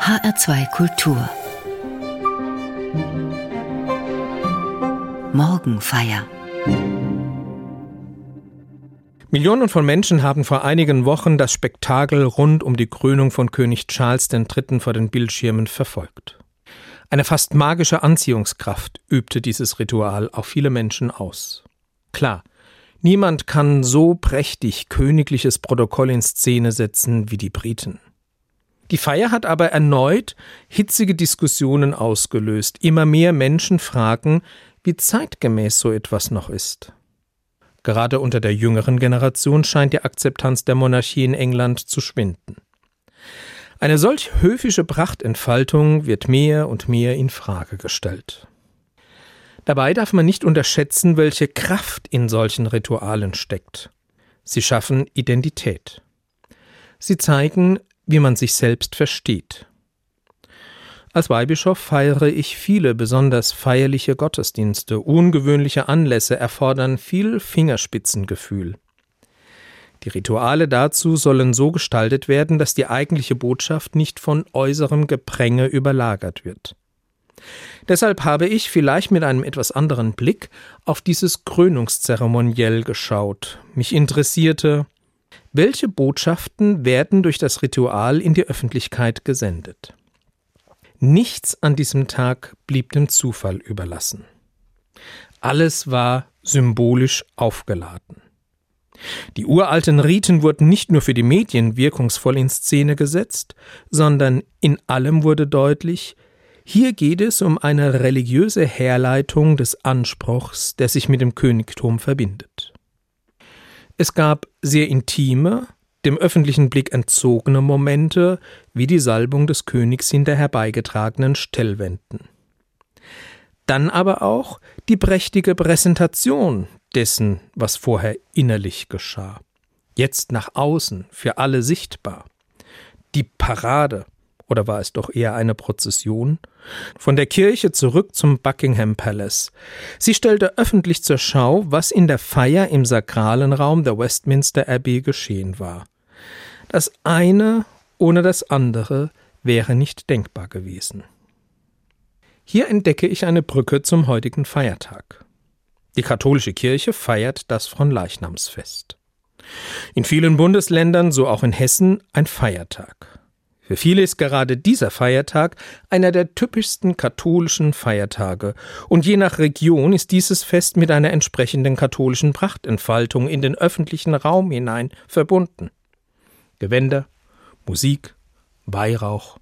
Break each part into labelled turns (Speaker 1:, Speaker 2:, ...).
Speaker 1: HR2 Kultur Morgenfeier
Speaker 2: Millionen von Menschen haben vor einigen Wochen das Spektakel rund um die Krönung von König Charles III. vor den Bildschirmen verfolgt. Eine fast magische Anziehungskraft übte dieses Ritual auf viele Menschen aus. Klar, niemand kann so prächtig königliches Protokoll in Szene setzen wie die Briten. Die Feier hat aber erneut hitzige Diskussionen ausgelöst. Immer mehr Menschen fragen, wie zeitgemäß so etwas noch ist. Gerade unter der jüngeren Generation scheint die Akzeptanz der Monarchie in England zu schwinden. Eine solch höfische Prachtentfaltung wird mehr und mehr in Frage gestellt. Dabei darf man nicht unterschätzen, welche Kraft in solchen Ritualen steckt. Sie schaffen Identität. Sie zeigen, wie man sich selbst versteht. Als Weihbischof feiere ich viele besonders feierliche Gottesdienste. Ungewöhnliche Anlässe erfordern viel Fingerspitzengefühl. Die Rituale dazu sollen so gestaltet werden, dass die eigentliche Botschaft nicht von äußerem Gepränge überlagert wird. Deshalb habe ich vielleicht mit einem etwas anderen Blick auf dieses Krönungszeremoniell geschaut. Mich interessierte, welche Botschaften werden durch das Ritual in die Öffentlichkeit gesendet? Nichts an diesem Tag blieb dem Zufall überlassen. Alles war symbolisch aufgeladen. Die uralten Riten wurden nicht nur für die Medien wirkungsvoll in Szene gesetzt, sondern in allem wurde deutlich, hier geht es um eine religiöse Herleitung des Anspruchs, der sich mit dem Königtum verbindet. Es gab sehr intime, dem öffentlichen Blick entzogene Momente, wie die Salbung des Königs hinter herbeigetragenen Stellwänden. Dann aber auch die prächtige Präsentation dessen, was vorher innerlich geschah. Jetzt nach außen, für alle sichtbar. Die Parade, oder war es doch eher eine Prozession? Von der Kirche zurück zum Buckingham Palace. Sie stellte öffentlich zur Schau, was in der Feier im sakralen Raum der Westminster Abbey geschehen war. Das eine ohne das andere wäre nicht denkbar gewesen. Hier entdecke ich eine Brücke zum heutigen Feiertag. Die katholische Kirche feiert das Fronleichnamsfest. In vielen Bundesländern, so auch in Hessen, ein Feiertag. Für viele ist gerade dieser Feiertag einer der typischsten katholischen Feiertage, und je nach Region ist dieses Fest mit einer entsprechenden katholischen Prachtentfaltung in den öffentlichen Raum hinein verbunden. Gewänder, Musik, Weihrauch,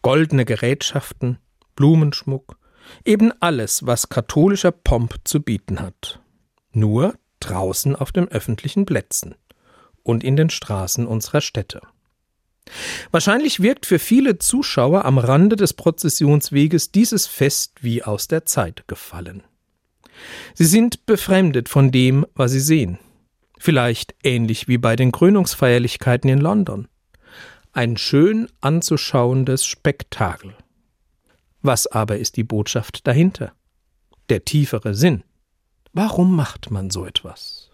Speaker 2: goldene Gerätschaften, Blumenschmuck, eben alles, was katholischer Pomp zu bieten hat. Nur draußen auf den öffentlichen Plätzen und in den Straßen unserer Städte. Wahrscheinlich wirkt für viele Zuschauer am Rande des Prozessionsweges dieses Fest wie aus der Zeit gefallen. Sie sind befremdet von dem, was sie sehen. Vielleicht ähnlich wie bei den Krönungsfeierlichkeiten in London. Ein schön anzuschauendes Spektakel. Was aber ist die Botschaft dahinter? Der tiefere Sinn. Warum macht man so etwas?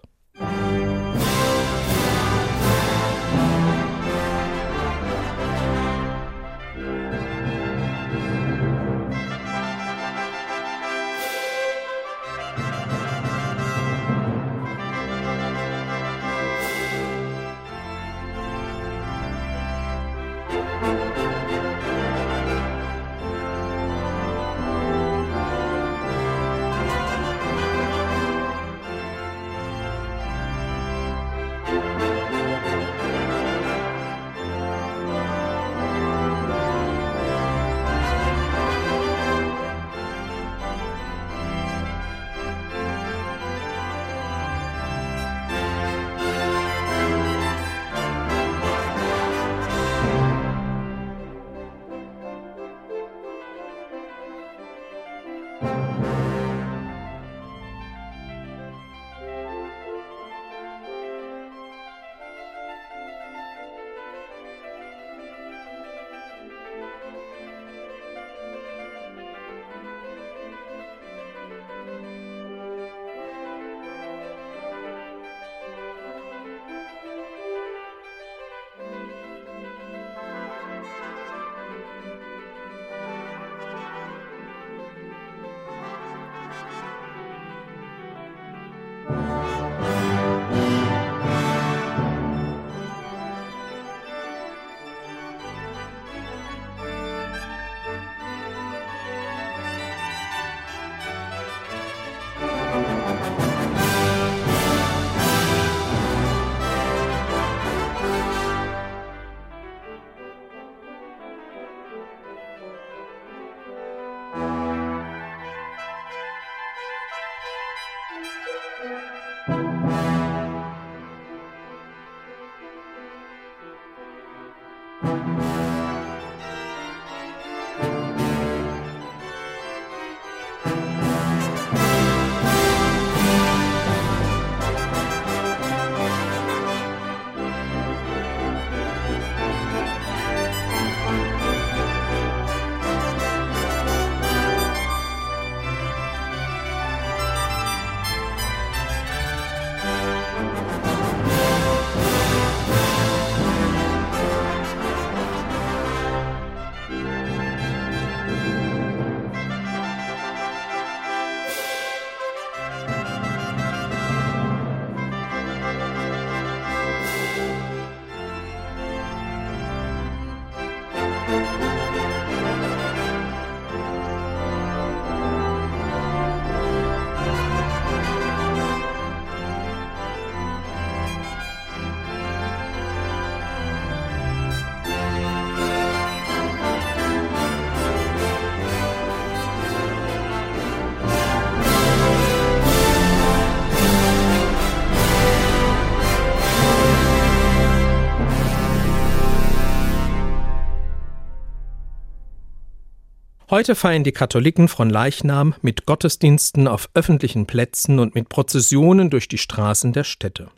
Speaker 2: Heute feiern die Katholiken von Leichnam mit Gottesdiensten auf öffentlichen Plätzen und mit Prozessionen durch die Straßen der Städte.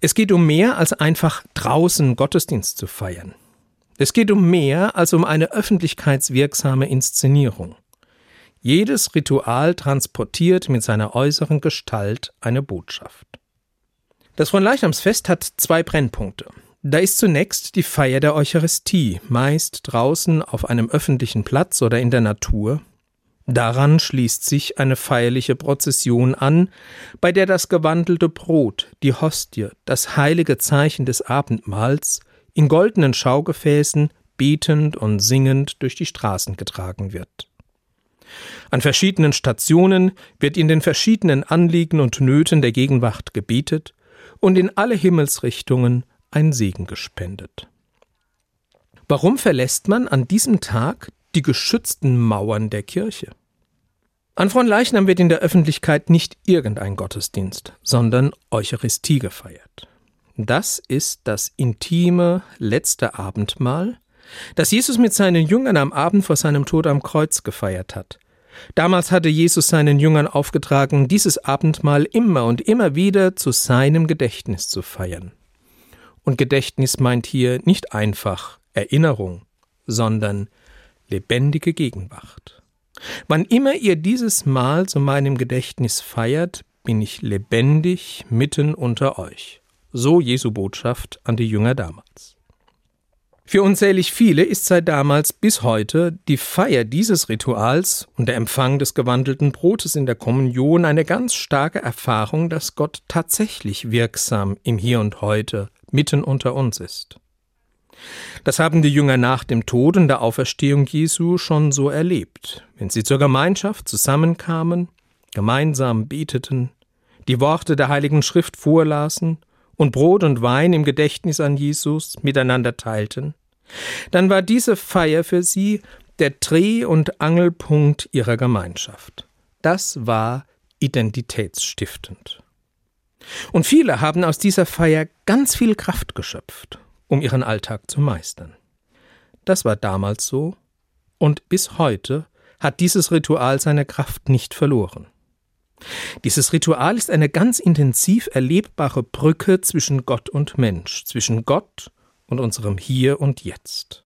Speaker 2: Es geht um mehr als einfach draußen Gottesdienst zu feiern. Es geht um mehr als um eine öffentlichkeitswirksame Inszenierung. Jedes Ritual transportiert mit seiner äußeren Gestalt eine Botschaft. Das Fronleichnamsfest hat zwei Brennpunkte. Da ist zunächst die Feier der Eucharistie, meist draußen auf einem öffentlichen Platz oder in der Natur. Daran schließt sich eine feierliche Prozession an, bei der das gewandelte Brot, die Hostie, das heilige Zeichen des Abendmahls in goldenen Schaugefäßen betend und singend durch die Straßen getragen wird. An verschiedenen Stationen wird in den verschiedenen Anliegen und Nöten der Gegenwart gebetet und in alle Himmelsrichtungen ein Segen gespendet. Warum verlässt man an diesem Tag die geschützten Mauern der Kirche? An Fronleichnam wird in der Öffentlichkeit nicht irgendein Gottesdienst, sondern Eucharistie gefeiert. Das ist das intime letzte Abendmahl, das Jesus mit seinen Jüngern am Abend vor seinem Tod am Kreuz gefeiert hat. Damals hatte Jesus seinen Jüngern aufgetragen, dieses Abendmahl immer und immer wieder zu seinem Gedächtnis zu feiern. Und Gedächtnis meint hier nicht einfach Erinnerung, sondern lebendige Gegenwart. Wann immer ihr dieses Mahl zu meinem Gedächtnis feiert, bin ich lebendig mitten unter euch. So Jesu Botschaft an die Jünger damals. Für unzählig viele ist seit damals bis heute die Feier dieses Rituals und der Empfang des gewandelten Brotes in der Kommunion eine ganz starke Erfahrung, dass Gott tatsächlich wirksam im Hier und heute mitten unter uns ist. Das haben die Jünger nach dem Tod und der Auferstehung Jesu schon so erlebt, wenn sie zur Gemeinschaft zusammenkamen, gemeinsam beteten, die Worte der Heiligen Schrift vorlasen und Brot und Wein im Gedächtnis an Jesus miteinander teilten, dann war diese Feier für sie der Dreh- und Angelpunkt ihrer Gemeinschaft. Das war identitätsstiftend. Und viele haben aus dieser Feier ganz viel Kraft geschöpft, um ihren Alltag zu meistern. Das war damals so, und bis heute hat dieses Ritual seine Kraft nicht verloren. Dieses Ritual ist eine ganz intensiv erlebbare Brücke zwischen Gott und Mensch, zwischen Gott und unserem Hier und Jetzt.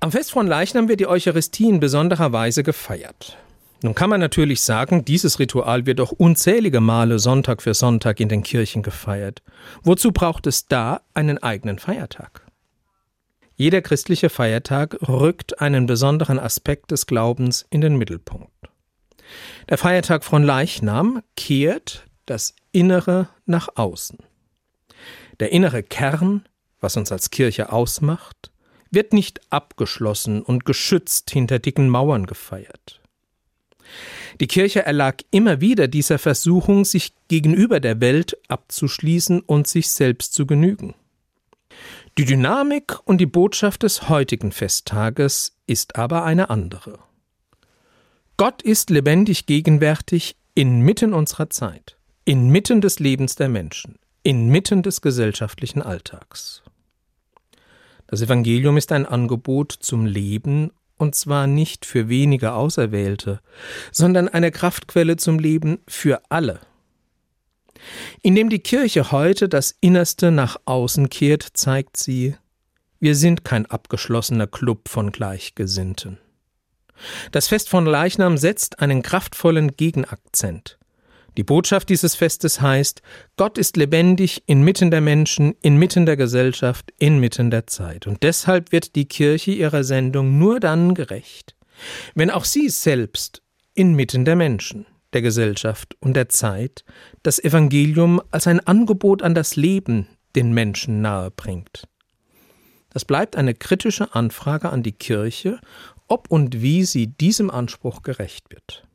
Speaker 2: Am Fest von Leichnam wird die Eucharistie in besonderer Weise gefeiert. Nun kann man natürlich sagen, dieses Ritual wird doch unzählige Male Sonntag für Sonntag in den Kirchen gefeiert. Wozu braucht es da einen eigenen Feiertag? Jeder christliche Feiertag rückt einen besonderen Aspekt des Glaubens in den Mittelpunkt. Der Feiertag von Leichnam kehrt das Innere nach außen. Der innere Kern, was uns als Kirche ausmacht, wird nicht abgeschlossen und geschützt hinter dicken Mauern gefeiert. Die Kirche erlag immer wieder dieser Versuchung, sich gegenüber der Welt abzuschließen und sich selbst zu genügen. Die Dynamik und die Botschaft des heutigen Festtages ist aber eine andere. Gott ist lebendig gegenwärtig inmitten unserer Zeit, inmitten des Lebens der Menschen, inmitten des gesellschaftlichen Alltags. Das Evangelium ist ein Angebot zum Leben und zwar nicht für wenige Auserwählte, sondern eine Kraftquelle zum Leben für alle. Indem die Kirche heute das Innerste nach außen kehrt, zeigt sie, wir sind kein abgeschlossener Klub von Gleichgesinnten. Das Fest von Leichnam setzt einen kraftvollen Gegenakzent. Die Botschaft dieses Festes heißt, Gott ist lebendig inmitten der Menschen, inmitten der Gesellschaft, inmitten der Zeit. Und deshalb wird die Kirche ihrer Sendung nur dann gerecht, wenn auch sie selbst inmitten der Menschen, der Gesellschaft und der Zeit das Evangelium als ein Angebot an das Leben den Menschen nahe bringt. Das bleibt eine kritische Anfrage an die Kirche, ob und wie sie diesem Anspruch gerecht wird.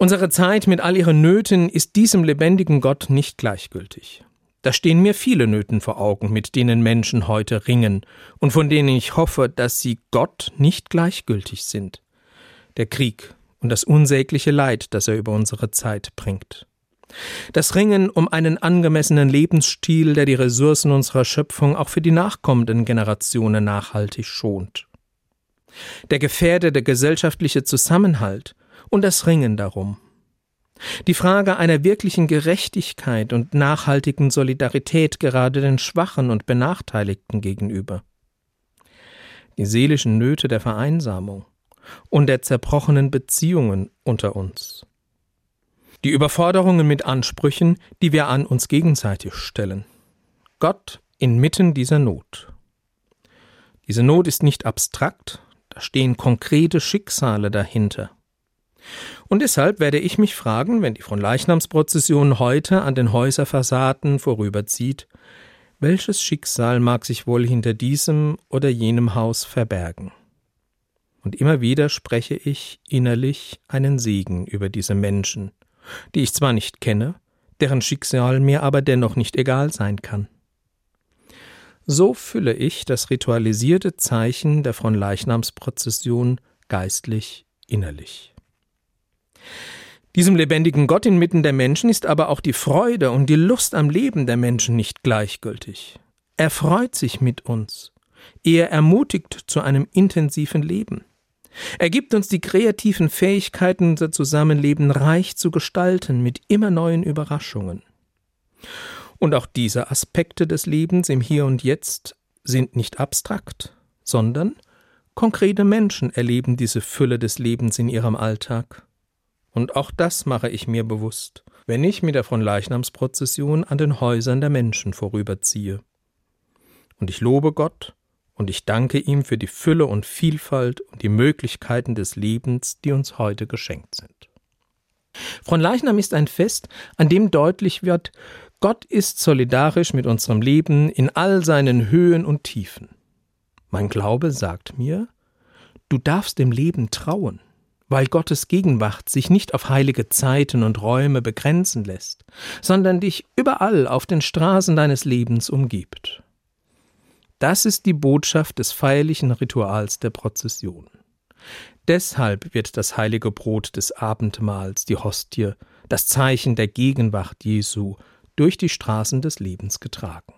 Speaker 2: Unsere Zeit mit all ihren Nöten ist diesem lebendigen Gott nicht gleichgültig. Da stehen mir viele Nöten vor Augen, mit denen Menschen heute ringen und von denen ich hoffe, dass sie Gott nicht gleichgültig sind. Der Krieg und das unsägliche Leid, das er über unsere Zeit bringt. Das Ringen um einen angemessenen Lebensstil, der die Ressourcen unserer Schöpfung auch für die nachkommenden Generationen nachhaltig schont. Der gefährdete gesellschaftliche Zusammenhalt und das Ringen darum. Die Frage einer wirklichen Gerechtigkeit und nachhaltigen Solidarität gerade den Schwachen und Benachteiligten gegenüber. Die seelischen Nöte der Vereinsamung und der zerbrochenen Beziehungen unter uns. Die Überforderungen mit Ansprüchen, die wir an uns gegenseitig stellen. Gott inmitten dieser Not. Diese Not ist nicht abstrakt, da stehen konkrete Schicksale dahinter. Und deshalb werde ich mich fragen, wenn die Fronleichnamsprozession heute an den Häuserfassaden vorüberzieht, welches Schicksal mag sich wohl hinter diesem oder jenem Haus verbergen? Und immer wieder spreche ich innerlich einen Segen über diese Menschen, die ich zwar nicht kenne, deren Schicksal mir aber dennoch nicht egal sein kann. So fülle ich das ritualisierte Zeichen der Fronleichnamsprozession geistlich innerlich. Diesem lebendigen Gott inmitten der Menschen ist aber auch die Freude und die Lust am Leben der Menschen nicht gleichgültig. Er freut sich mit uns. Er ermutigt zu einem intensiven Leben. Er gibt uns die kreativen Fähigkeiten, unser Zusammenleben reich zu gestalten mit immer neuen Überraschungen. Und auch diese Aspekte des Lebens im Hier und Jetzt sind nicht abstrakt, sondern konkrete Menschen erleben diese Fülle des Lebens in ihrem Alltag. Und auch das mache ich mir bewusst, wenn ich mit der von Leichnamsprozession an den Häusern der Menschen vorüberziehe. Und ich lobe Gott und ich danke ihm für die Fülle und Vielfalt und die Möglichkeiten des Lebens, die uns heute geschenkt sind. Fronleichnam ist ein Fest, an dem deutlich wird, Gott ist solidarisch mit unserem Leben in all seinen Höhen und Tiefen. Mein Glaube sagt mir, du darfst dem Leben trauen weil Gottes Gegenwart sich nicht auf heilige Zeiten und Räume begrenzen lässt, sondern dich überall auf den Straßen deines Lebens umgibt. Das ist die Botschaft des feierlichen Rituals der Prozession. Deshalb wird das heilige Brot des Abendmahls, die Hostie, das Zeichen der Gegenwart Jesu, durch die Straßen des Lebens getragen.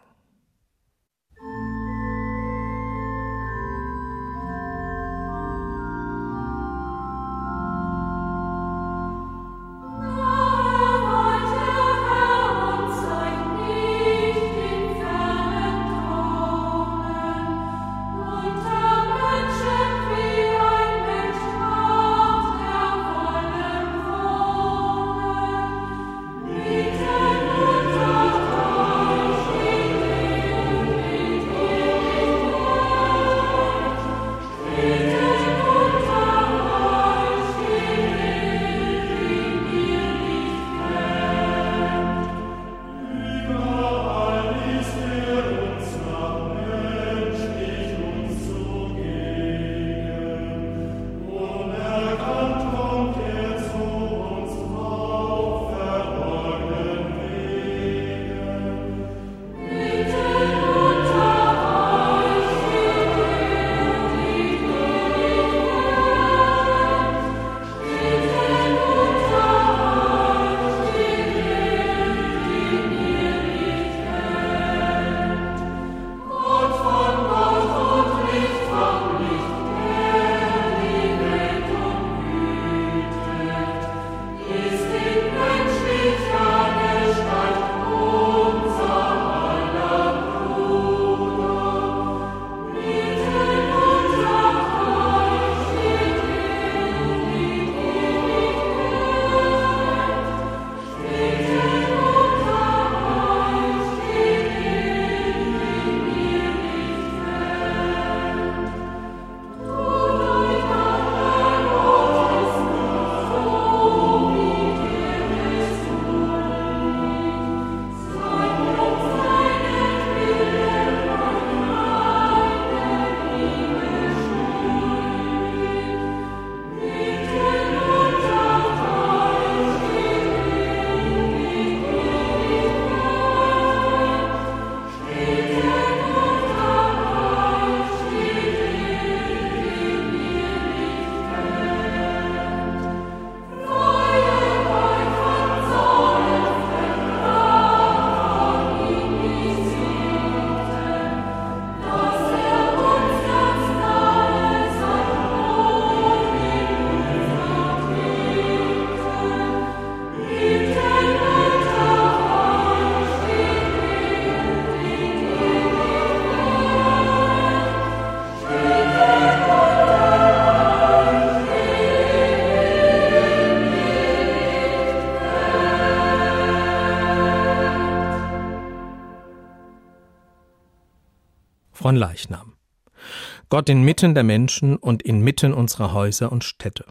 Speaker 2: Fronleichnam. Gott inmitten der Menschen und inmitten unserer Häuser und Städte.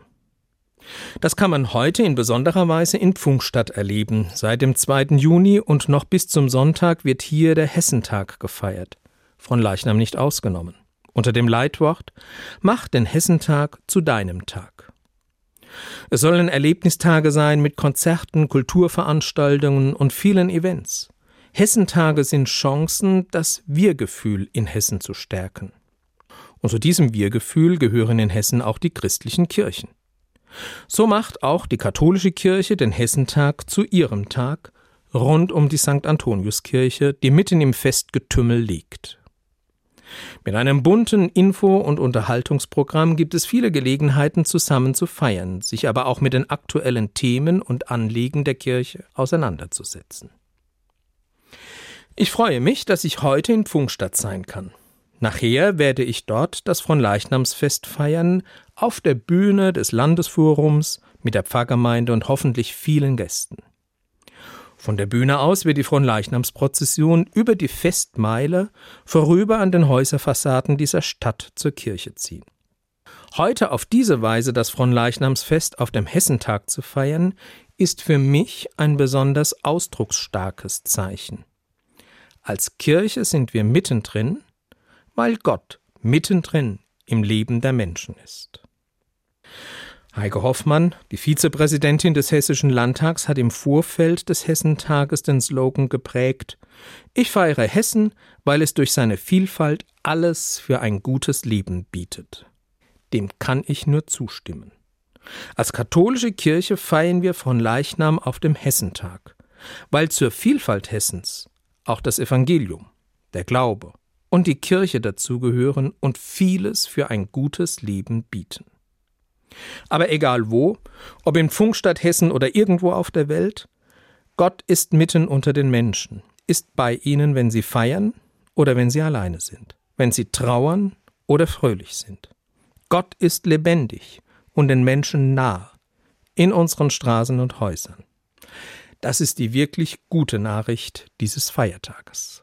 Speaker 2: Das kann man heute in besonderer Weise in Pfungstadt erleben. Seit dem 2. Juni und noch bis zum Sonntag wird hier der Hessentag gefeiert. Von Leichnam nicht ausgenommen. Unter dem Leitwort Mach den Hessentag zu deinem Tag. Es sollen Erlebnistage sein mit Konzerten, Kulturveranstaltungen und vielen Events. Hessentage sind Chancen, das Wir-Gefühl in Hessen zu stärken. Und zu diesem Wir-Gefühl gehören in Hessen auch die christlichen Kirchen. So macht auch die katholische Kirche den Hessentag zu ihrem Tag rund um die St. Antoniuskirche, die mitten im Festgetümmel liegt. Mit einem bunten Info- und Unterhaltungsprogramm gibt es viele Gelegenheiten, zusammen zu feiern, sich aber auch mit den aktuellen Themen und Anliegen der Kirche auseinanderzusetzen. Ich freue mich, dass ich heute in Pfungstadt sein kann. Nachher werde ich dort das Fronleichnamsfest feiern, auf der Bühne des Landesforums mit der Pfarrgemeinde und hoffentlich vielen Gästen. Von der Bühne aus wird die Fronleichnamsprozession über die Festmeile vorüber an den Häuserfassaden dieser Stadt zur Kirche ziehen. Heute auf diese Weise das Fronleichnamsfest auf dem Hessentag zu feiern, ist für mich ein besonders ausdrucksstarkes Zeichen. Als Kirche sind wir mittendrin, weil Gott mittendrin im Leben der Menschen ist. Heike Hoffmann, die Vizepräsidentin des Hessischen Landtags, hat im Vorfeld des Hessentages den Slogan geprägt Ich feiere Hessen, weil es durch seine Vielfalt alles für ein gutes Leben bietet. Dem kann ich nur zustimmen. Als katholische Kirche feiern wir von Leichnam auf dem Hessentag, weil zur Vielfalt Hessens auch das Evangelium, der Glaube, und die Kirche dazugehören und vieles für ein gutes Leben bieten. Aber egal wo, ob in Funkstadt Hessen oder irgendwo auf der Welt, Gott ist mitten unter den Menschen, ist bei ihnen, wenn sie feiern oder wenn sie alleine sind, wenn sie trauern oder fröhlich sind. Gott ist lebendig und den Menschen nah, in unseren Straßen und Häusern. Das ist die wirklich gute Nachricht dieses Feiertages.